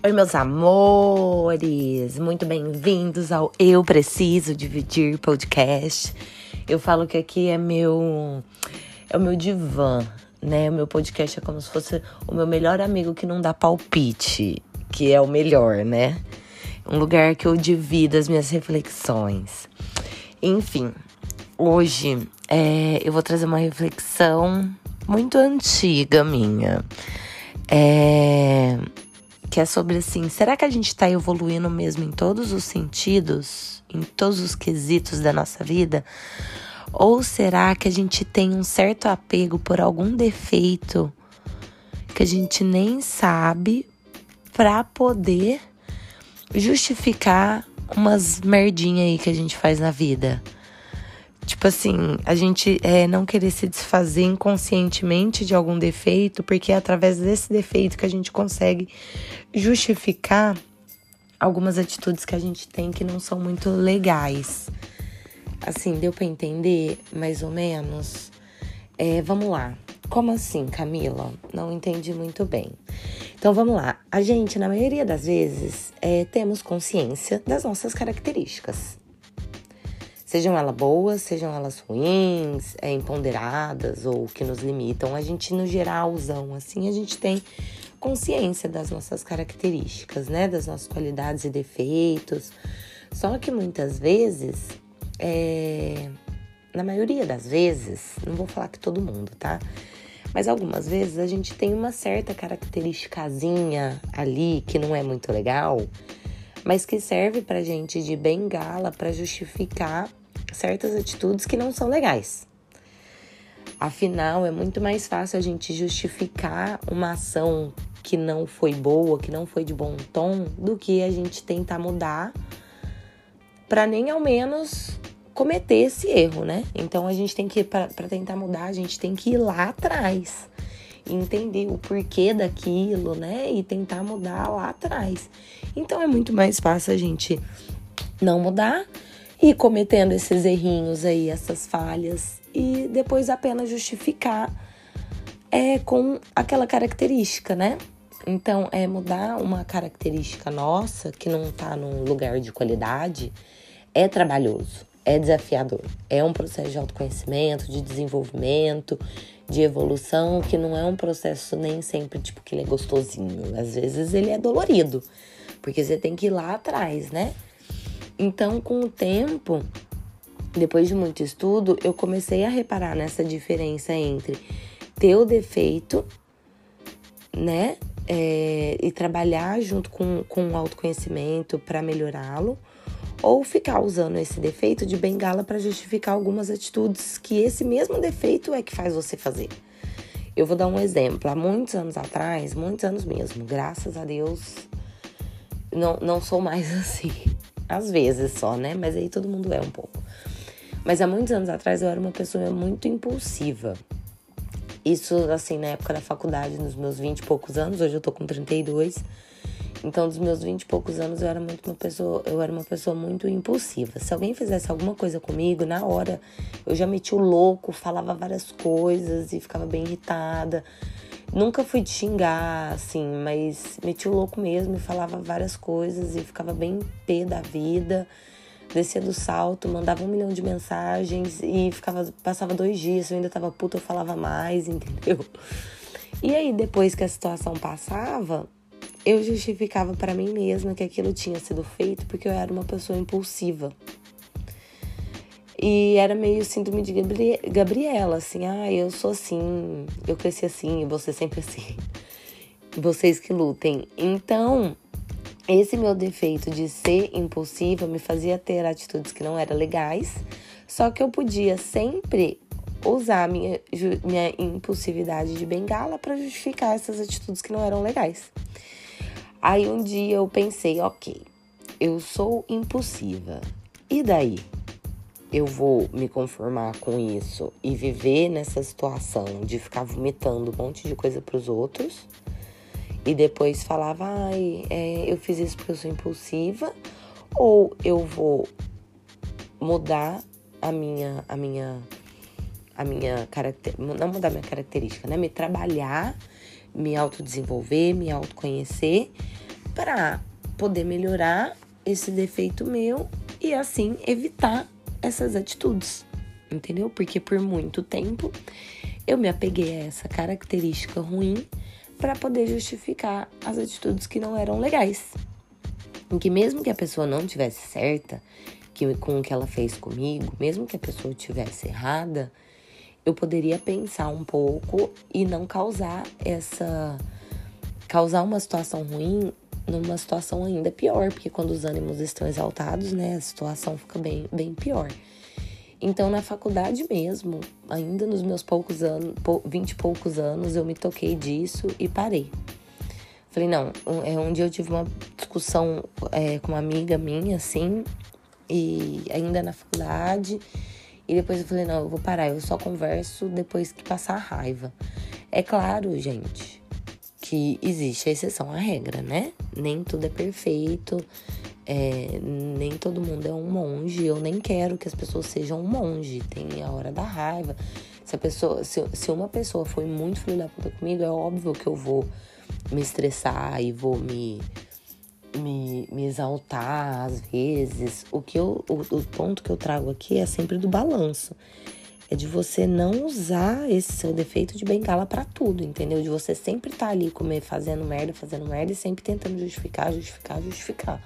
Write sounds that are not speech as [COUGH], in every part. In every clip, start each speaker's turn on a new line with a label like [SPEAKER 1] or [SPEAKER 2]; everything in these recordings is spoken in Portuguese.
[SPEAKER 1] Oi, meus amores! Muito bem-vindos ao Eu Preciso Dividir podcast. Eu falo que aqui é meu é o meu divã, né? O meu podcast é como se fosse o meu melhor amigo que não dá palpite, que é o melhor, né? Um lugar que eu divido as minhas reflexões. Enfim, hoje é, eu vou trazer uma reflexão muito antiga minha. É, que é sobre assim, será que a gente está evoluindo mesmo em todos os sentidos, em todos os quesitos da nossa vida? Ou será que a gente tem um certo apego por algum defeito que a gente nem sabe para poder justificar umas merdinha aí que a gente faz na vida? Tipo assim, a gente é, não querer se desfazer inconscientemente de algum defeito, porque é através desse defeito que a gente consegue justificar algumas atitudes que a gente tem que não são muito legais. Assim, deu para entender mais ou menos? É, vamos lá. Como assim, Camila? Não entendi muito bem. Então vamos lá. A gente, na maioria das vezes, é, temos consciência das nossas características. Sejam elas boas, sejam elas ruins, é, imponderadas ou que nos limitam. A gente, no geralzão, assim, a gente tem consciência das nossas características, né? Das nossas qualidades e defeitos. Só que muitas vezes, é... na maioria das vezes, não vou falar que todo mundo, tá? Mas algumas vezes a gente tem uma certa característicazinha ali que não é muito legal, mas que serve pra gente de bengala para justificar certas atitudes que não são legais. Afinal, é muito mais fácil a gente justificar uma ação que não foi boa, que não foi de bom tom, do que a gente tentar mudar para nem ao menos cometer esse erro, né? Então a gente tem que para tentar mudar, a gente tem que ir lá atrás, entender o porquê daquilo, né? E tentar mudar lá atrás. Então é muito mais fácil a gente não mudar e cometendo esses errinhos aí, essas falhas, e depois apenas justificar é, com aquela característica, né? Então, é mudar uma característica nossa que não tá num lugar de qualidade é trabalhoso, é desafiador. É um processo de autoconhecimento, de desenvolvimento, de evolução, que não é um processo nem sempre tipo que ele é gostosinho. Às vezes ele é dolorido, porque você tem que ir lá atrás, né? Então, com o tempo, depois de muito estudo, eu comecei a reparar nessa diferença entre ter o defeito, né? É, e trabalhar junto com, com o autoconhecimento para melhorá-lo, ou ficar usando esse defeito de bengala para justificar algumas atitudes que esse mesmo defeito é que faz você fazer. Eu vou dar um exemplo. Há muitos anos atrás, muitos anos mesmo, graças a Deus, não, não sou mais [LAUGHS] assim. Às vezes só, né? Mas aí todo mundo é um pouco. Mas há muitos anos atrás eu era uma pessoa muito impulsiva. Isso, assim, na época da faculdade, nos meus 20 e poucos anos, hoje eu tô com 32. Então, dos meus 20 e poucos anos, eu era muito uma pessoa, eu era uma pessoa muito impulsiva. Se alguém fizesse alguma coisa comigo, na hora eu já metia o louco, falava várias coisas e ficava bem irritada. Nunca fui de xingar, assim, mas meti o louco mesmo falava várias coisas e ficava bem pé da vida. Descia do salto, mandava um milhão de mensagens e ficava, passava dois dias, eu ainda tava puta, eu falava mais, [LAUGHS] entendeu? E aí, depois que a situação passava, eu justificava para mim mesma que aquilo tinha sido feito porque eu era uma pessoa impulsiva. E era meio síndrome de Gabriela, assim, ah, eu sou assim, eu cresci assim, e você sempre assim. [LAUGHS] Vocês que lutem. Então, esse meu defeito de ser impulsiva me fazia ter atitudes que não eram legais, só que eu podia sempre usar minha, minha impulsividade de bengala para justificar essas atitudes que não eram legais. Aí um dia eu pensei, ok, eu sou impulsiva. E daí? eu vou me conformar com isso e viver nessa situação de ficar vomitando um monte de coisa para os outros e depois falava, ai, é, eu fiz isso porque eu sou impulsiva, ou eu vou mudar a minha, a minha, a minha característica, não mudar minha característica, né? Me trabalhar, me autodesenvolver, me autoconhecer para poder melhorar esse defeito meu e assim evitar essas atitudes, entendeu? Porque por muito tempo eu me apeguei a essa característica ruim para poder justificar as atitudes que não eram legais. Em que mesmo que a pessoa não tivesse certa que, com o que ela fez comigo, mesmo que a pessoa tivesse errada, eu poderia pensar um pouco e não causar essa causar uma situação ruim numa situação ainda pior, porque quando os ânimos estão exaltados, né, a situação fica bem, bem pior. Então, na faculdade mesmo, ainda nos meus poucos anos, vinte e poucos anos, eu me toquei disso e parei. Falei, não, é onde eu tive uma discussão é, com uma amiga minha, assim, e ainda na faculdade. E depois eu falei, não, eu vou parar, eu só converso depois que passar a raiva. É claro, gente, que existe a exceção à regra, né? Nem tudo é perfeito. É, nem todo mundo é um monge. Eu nem quero que as pessoas sejam um monge. Tem a hora da raiva. Se a pessoa, se, se uma pessoa foi muito filho da puta comigo, é óbvio que eu vou me estressar e vou me me, me exaltar às vezes. O que eu, o, o ponto que eu trago aqui é sempre do balanço é de você não usar esse seu defeito de bengala para tudo, entendeu? De você sempre estar tá ali comer, fazendo merda, fazendo merda e sempre tentando justificar, justificar, justificar.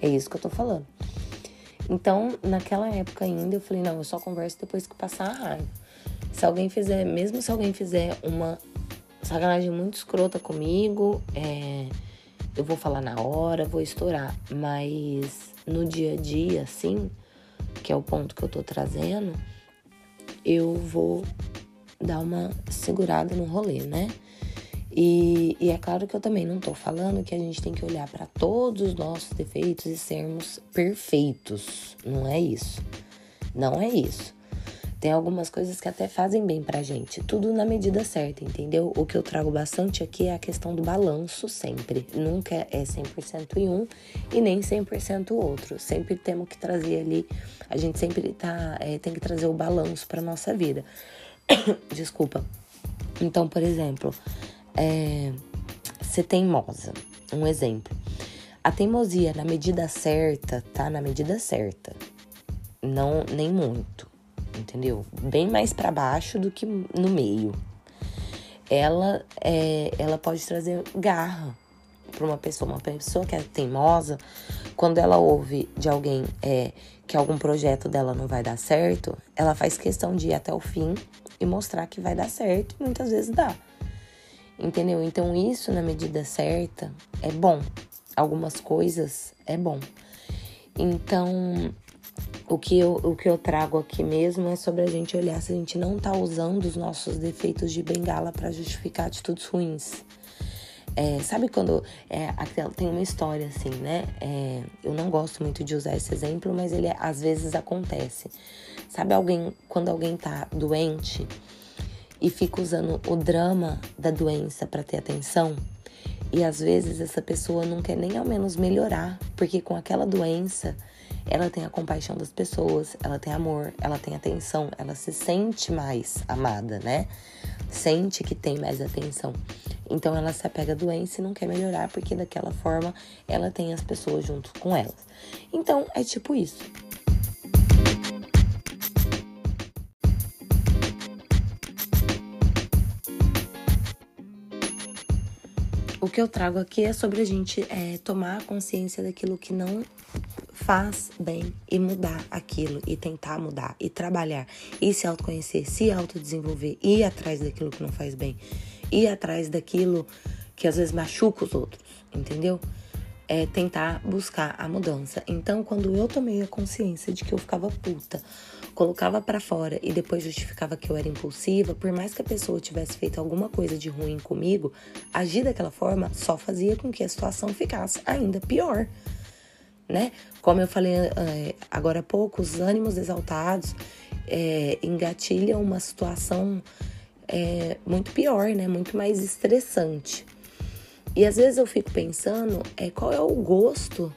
[SPEAKER 1] É isso que eu tô falando. Então, naquela época ainda, eu falei, não, eu só converso depois que passar a raiva. Se alguém fizer, mesmo se alguém fizer uma sacanagem muito escrota comigo, é, eu vou falar na hora, vou estourar. Mas no dia a dia, assim, que é o ponto que eu tô trazendo, eu vou dar uma segurada no rolê, né? E, e, é claro que eu também não tô falando que a gente tem que olhar para todos os nossos defeitos e sermos perfeitos. Não é isso. Não é isso. Tem algumas coisas que até fazem bem pra gente. Tudo na medida certa, entendeu? O que eu trago bastante aqui é a questão do balanço sempre. Nunca é 100% em um e nem 100% outro. Sempre temos que trazer ali. A gente sempre tá, é, tem que trazer o balanço pra nossa vida. [COUGHS] Desculpa. Então, por exemplo, é, ser teimosa. Um exemplo. A teimosia na medida certa, tá na medida certa. Não, nem muito, entendeu? Bem mais para baixo do que no meio. Ela, é, ela pode trazer garra para uma pessoa. Uma pessoa que é teimosa, quando ela ouve de alguém é, que algum projeto dela não vai dar certo, ela faz questão de ir até o fim e mostrar que vai dar certo. E muitas vezes dá. Entendeu? Então, isso na medida certa é bom. Algumas coisas é bom. Então, o que, eu, o que eu trago aqui mesmo é sobre a gente olhar se a gente não tá usando os nossos defeitos de bengala para justificar atitudes ruins. É, sabe quando é, tem uma história assim, né? É, eu não gosto muito de usar esse exemplo, mas ele às vezes acontece. Sabe alguém quando alguém tá doente e fica usando o drama da doença para ter atenção. E às vezes essa pessoa não quer nem ao menos melhorar, porque com aquela doença ela tem a compaixão das pessoas, ela tem amor, ela tem atenção, ela se sente mais amada, né? Sente que tem mais atenção. Então ela se apega à doença e não quer melhorar, porque daquela forma ela tem as pessoas junto com elas. Então é tipo isso. O que eu trago aqui é sobre a gente é, tomar consciência daquilo que não faz bem e mudar aquilo e tentar mudar e trabalhar e se autoconhecer, se autodesenvolver, ir atrás daquilo que não faz bem, ir atrás daquilo que às vezes machuca os outros, entendeu? É tentar buscar a mudança. Então, quando eu tomei a consciência de que eu ficava puta colocava para fora e depois justificava que eu era impulsiva, por mais que a pessoa tivesse feito alguma coisa de ruim comigo, agir daquela forma só fazia com que a situação ficasse ainda pior. Né? Como eu falei é, agora há pouco, os ânimos exaltados é, engatilham uma situação é, muito pior, né? Muito mais estressante. E às vezes eu fico pensando é, qual é o gosto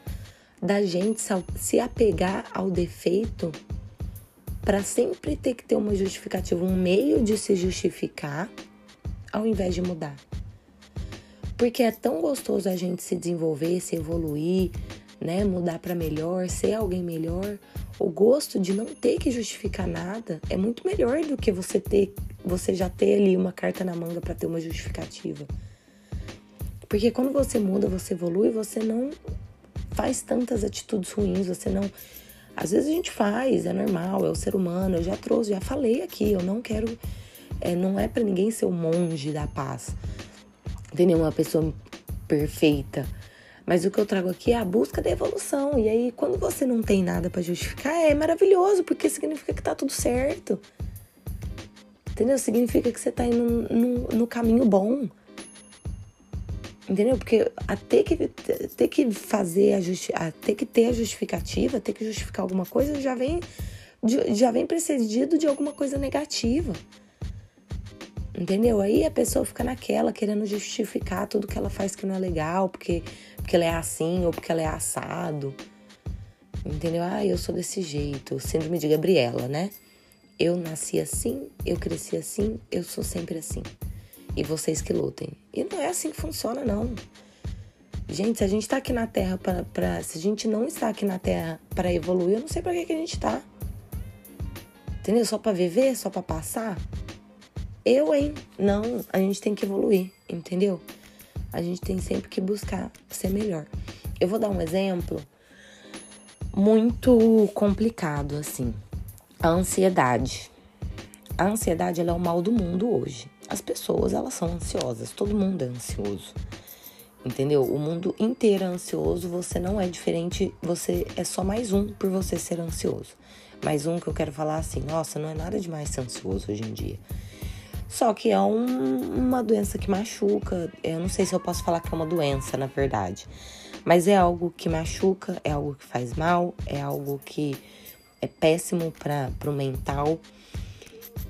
[SPEAKER 1] da gente se apegar ao defeito para sempre ter que ter uma justificativa, um meio de se justificar, ao invés de mudar. Porque é tão gostoso a gente se desenvolver, se evoluir, né, mudar para melhor, ser alguém melhor. O gosto de não ter que justificar nada é muito melhor do que você ter, você já ter ali uma carta na manga para ter uma justificativa. Porque quando você muda, você evolui, você não faz tantas atitudes ruins, você não. Às vezes a gente faz, é normal, é o ser humano. Eu já trouxe, já falei aqui, eu não quero. É, não é para ninguém ser o monge da paz. Tem nenhuma pessoa perfeita. Mas o que eu trago aqui é a busca da evolução. E aí, quando você não tem nada para justificar, é maravilhoso, porque significa que tá tudo certo. Entendeu? Significa que você tá indo no, no caminho bom. Entendeu? Porque a ter que, ter que fazer a, justi a ter que ter a justificativa, ter que justificar alguma coisa, já vem, já vem precedido de alguma coisa negativa. Entendeu? Aí a pessoa fica naquela, querendo justificar tudo que ela faz que não é legal, porque, porque ela é assim ou porque ela é assado. Entendeu? Ah, eu sou desse jeito. Síndrome de Gabriela, né? Eu nasci assim, eu cresci assim, eu sou sempre assim e vocês que lutem. E não é assim que funciona, não. Gente, se a gente tá aqui na Terra para. Pra, se a gente não está aqui na Terra para evoluir, eu não sei para que, que a gente tá. Entendeu? Só para viver? Só para passar? Eu, hein? Não, a gente tem que evoluir, entendeu? A gente tem sempre que buscar ser melhor. Eu vou dar um exemplo muito complicado, assim. A ansiedade. A ansiedade ela é o mal do mundo hoje. As pessoas, elas são ansiosas, todo mundo é ansioso. Entendeu? O mundo inteiro é ansioso, você não é diferente, você é só mais um por você ser ansioso. Mais um que eu quero falar assim, nossa, não é nada demais ser ansioso hoje em dia. Só que é um, uma doença que machuca. Eu não sei se eu posso falar que é uma doença, na verdade. Mas é algo que machuca, é algo que faz mal, é algo que é péssimo para o mental.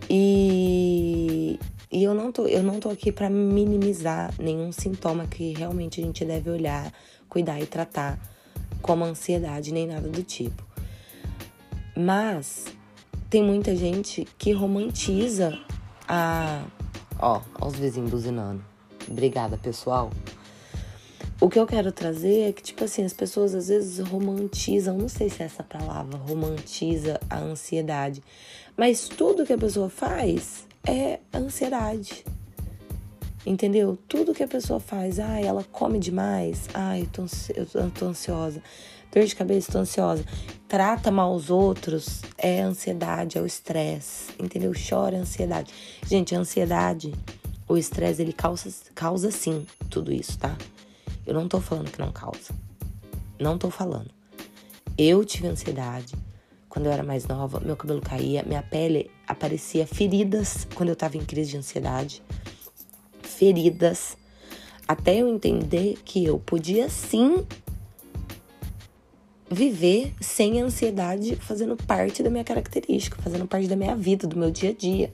[SPEAKER 1] E, e eu não tô, eu não tô aqui para minimizar nenhum sintoma que realmente a gente deve olhar, cuidar e tratar, como ansiedade, nem nada do tipo. Mas tem muita gente que romantiza a. Ó, os vizinhos buzinando. Obrigada, pessoal. O que eu quero trazer é que, tipo assim, as pessoas às vezes romantizam, não sei se é essa palavra, romantiza a ansiedade. Mas tudo que a pessoa faz é ansiedade. Entendeu? Tudo que a pessoa faz, ah, ela come demais, ah, eu tô, eu tô ansiosa, dor de cabeça, tô ansiosa, trata mal os outros, é ansiedade, é o estresse, entendeu? Chora é ansiedade. Gente, a ansiedade, o estresse, ele causa, causa sim tudo isso, tá? Eu não tô falando que não causa. Não tô falando. Eu tive ansiedade, quando eu era mais nova, meu cabelo caía, minha pele aparecia feridas quando eu tava em crise de ansiedade. Feridas. Até eu entender que eu podia sim viver sem ansiedade fazendo parte da minha característica, fazendo parte da minha vida, do meu dia a dia.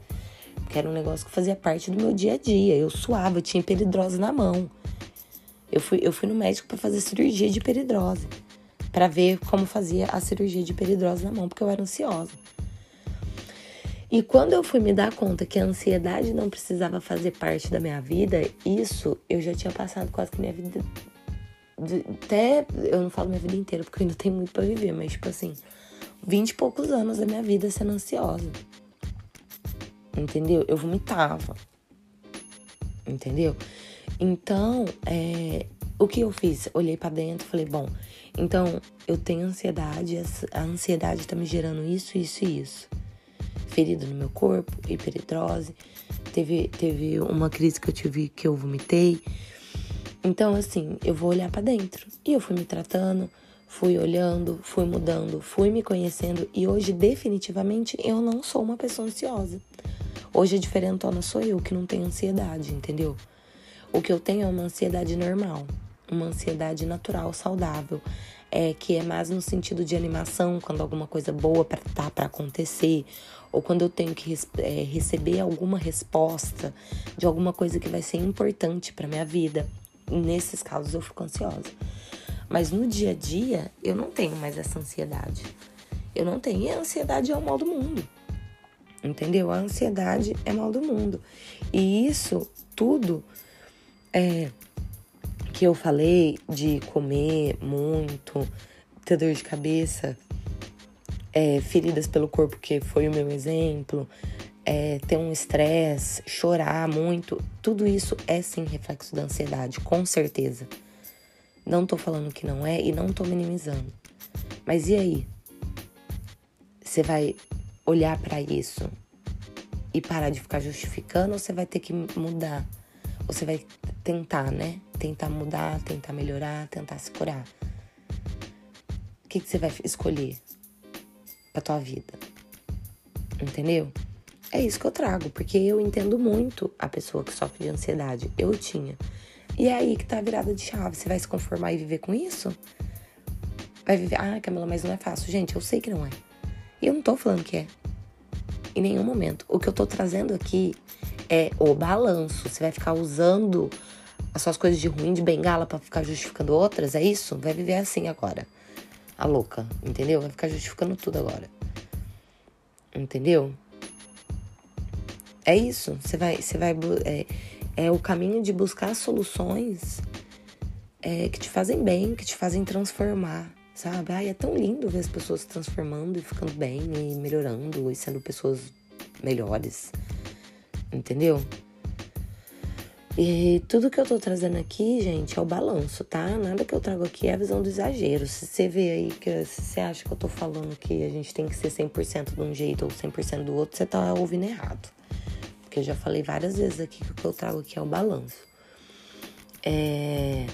[SPEAKER 1] Porque era um negócio que fazia parte do meu dia a dia. Eu suava, eu tinha peridrose na mão. Eu fui, eu fui no médico para fazer cirurgia de peridrose para ver como fazia a cirurgia de peridrose na mão, porque eu era ansiosa. E quando eu fui me dar conta que a ansiedade não precisava fazer parte da minha vida, isso eu já tinha passado quase que minha vida. Até. Eu não falo minha vida inteira, porque eu ainda tenho muito para viver, mas tipo assim, vinte e poucos anos da minha vida sendo ansiosa. Entendeu? Eu vomitava. Entendeu? Então, é, o que eu fiz? Olhei para dentro, falei, bom, então eu tenho ansiedade, a ansiedade tá me gerando isso, isso e isso. Ferida no meu corpo, hiperidrose, teve, teve uma crise que eu tive que eu vomitei. Então, assim, eu vou olhar para dentro. E eu fui me tratando, fui olhando, fui mudando, fui me conhecendo e hoje definitivamente eu não sou uma pessoa ansiosa. Hoje a diferentona sou eu que não tenho ansiedade, entendeu? O que eu tenho é uma ansiedade normal uma ansiedade natural, saudável, é, que é mais no sentido de animação, quando alguma coisa boa para tá para acontecer, ou quando eu tenho que é, receber alguma resposta de alguma coisa que vai ser importante para minha vida. Nesses casos eu fico ansiosa. Mas no dia a dia eu não tenho mais essa ansiedade. Eu não tenho. E a ansiedade é o mal do mundo. Entendeu? A ansiedade é mal do mundo. E isso tudo é que eu falei de comer muito, ter dor de cabeça, é, feridas pelo corpo, que foi o meu exemplo, é, ter um estresse, chorar muito, tudo isso é sim reflexo da ansiedade, com certeza. Não tô falando que não é e não tô minimizando. Mas e aí? Você vai olhar para isso e parar de ficar justificando ou você vai ter que mudar? Ou você vai tentar, né? Tentar mudar, tentar melhorar, tentar se curar. O que, que você vai escolher pra tua vida? Entendeu? É isso que eu trago, porque eu entendo muito a pessoa que sofre de ansiedade. Eu tinha. E é aí que tá a virada de chave. Você vai se conformar e viver com isso? Vai viver. Ah, Camila, mas não é fácil. Gente, eu sei que não é. E eu não tô falando que é. Em nenhum momento. O que eu tô trazendo aqui é o balanço. Você vai ficar usando as suas coisas de ruim de bengala para ficar justificando outras, é isso? Vai viver assim agora. A louca, entendeu? Vai ficar justificando tudo agora. Entendeu? É isso. Você vai. Você vai é, é o caminho de buscar soluções é, que te fazem bem, que te fazem transformar, sabe? Ai, é tão lindo ver as pessoas se transformando e ficando bem e melhorando e sendo pessoas melhores entendeu? E tudo que eu tô trazendo aqui, gente, é o balanço, tá? Nada que eu trago aqui é a visão do exagero. Se você vê aí que se você acha que eu tô falando que a gente tem que ser 100% de um jeito ou 100% do outro, você tá ouvindo errado. Porque eu já falei várias vezes aqui que o que eu trago aqui é o balanço. É...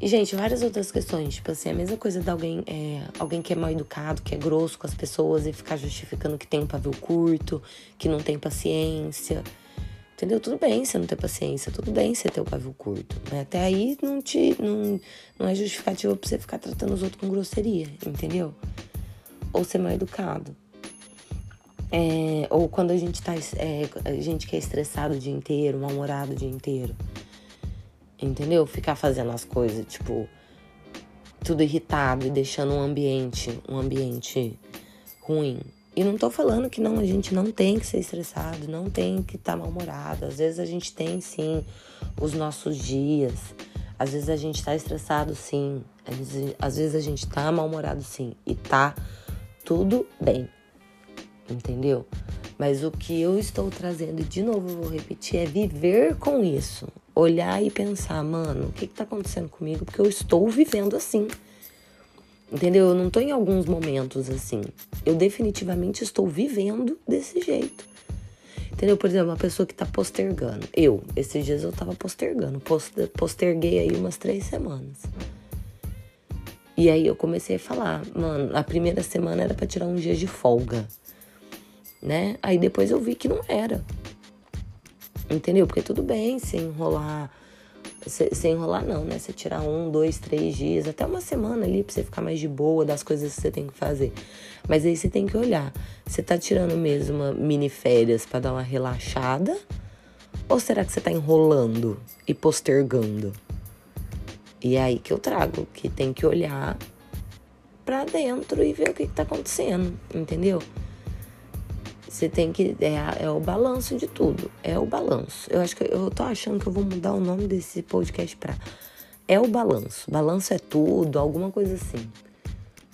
[SPEAKER 1] E, gente, várias outras questões. Tipo assim, a mesma coisa de alguém, é, alguém que é mal educado, que é grosso com as pessoas e ficar justificando que tem um pavio curto, que não tem paciência Entendeu? Tudo bem você não ter paciência, tudo bem você ter o pavio curto. Né? Até aí não, te, não, não é justificativa pra você ficar tratando os outros com grosseria, entendeu? Ou ser mal educado. É, ou quando a gente tá. É, a gente que é estressado o dia inteiro, mal-humorado o dia inteiro. Entendeu? Ficar fazendo as coisas, tipo, tudo irritado e deixando um ambiente, um ambiente ruim. E não tô falando que não, a gente não tem que ser estressado, não tem que estar tá mal-humorado. Às vezes a gente tem sim os nossos dias. Às vezes a gente tá estressado sim. Às vezes, às vezes a gente tá mal-humorado sim. E tá tudo bem. Entendeu? Mas o que eu estou trazendo, e de novo eu vou repetir, é viver com isso. Olhar e pensar, mano, o que, que tá acontecendo comigo? Porque eu estou vivendo assim. Entendeu? Eu não tô em alguns momentos assim. Eu definitivamente estou vivendo desse jeito. Entendeu? Por exemplo, uma pessoa que tá postergando. Eu, esses dias eu tava postergando. Posterguei aí umas três semanas. E aí eu comecei a falar, mano, a primeira semana era para tirar um dia de folga. Né? Aí depois eu vi que não era. Entendeu? Porque tudo bem se enrolar sem enrolar não, né? Você tirar um, dois, três dias, até uma semana ali pra você ficar mais de boa das coisas que você tem que fazer. Mas aí você tem que olhar. Você tá tirando mesmo uma mini férias para dar uma relaxada? Ou será que você tá enrolando e postergando? E é aí que eu trago, que tem que olhar para dentro e ver o que, que tá acontecendo, entendeu? Você tem que. É, é, o balanço de tudo. É o balanço. Eu acho que eu tô achando que eu vou mudar o nome desse podcast pra. É o balanço. Balanço é tudo, alguma coisa assim.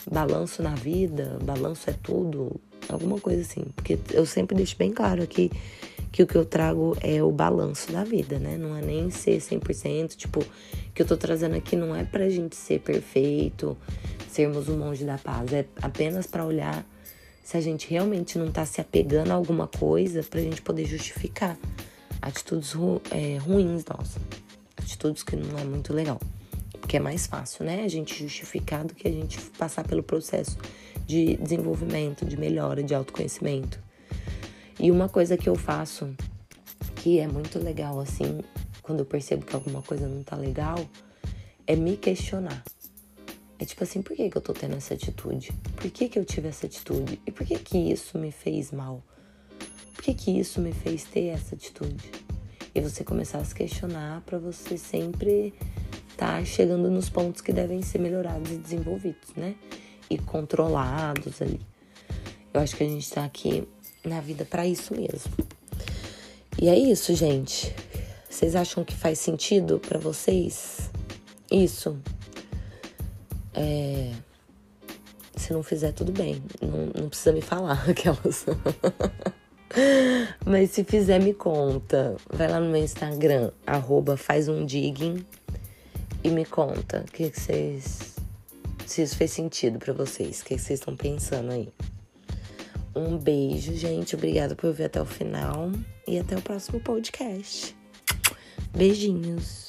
[SPEAKER 1] Balanço na vida, balanço é tudo, alguma coisa assim. Porque eu sempre deixo bem claro aqui que o que eu trago é o balanço da vida, né? Não é nem ser 100%. Tipo, que eu tô trazendo aqui não é pra gente ser perfeito, sermos um monge da paz. É apenas para olhar se a gente realmente não está se apegando a alguma coisa para a gente poder justificar atitudes ru é, ruins nossas, atitudes que não é muito legal. Porque é mais fácil, né? A gente justificar do que a gente passar pelo processo de desenvolvimento, de melhora, de autoconhecimento. E uma coisa que eu faço que é muito legal, assim, quando eu percebo que alguma coisa não tá legal, é me questionar. É tipo assim, por que, que eu tô tendo essa atitude? Por que, que eu tive essa atitude? E por que, que isso me fez mal? Por que, que isso me fez ter essa atitude? E você começar a se questionar para você sempre estar tá chegando nos pontos que devem ser melhorados e desenvolvidos, né? E controlados ali. Eu acho que a gente tá aqui na vida para isso mesmo. E é isso, gente. Vocês acham que faz sentido para vocês isso. É, se não fizer, tudo bem. Não, não precisa me falar [LAUGHS] aquelas. Mas se fizer, me conta. Vai lá no meu Instagram, arroba faz um digging e me conta o que, vocês. Se isso fez sentido para vocês, o que, que vocês estão pensando aí. Um beijo, gente. Obrigada por ver até o final. E até o próximo podcast. Beijinhos.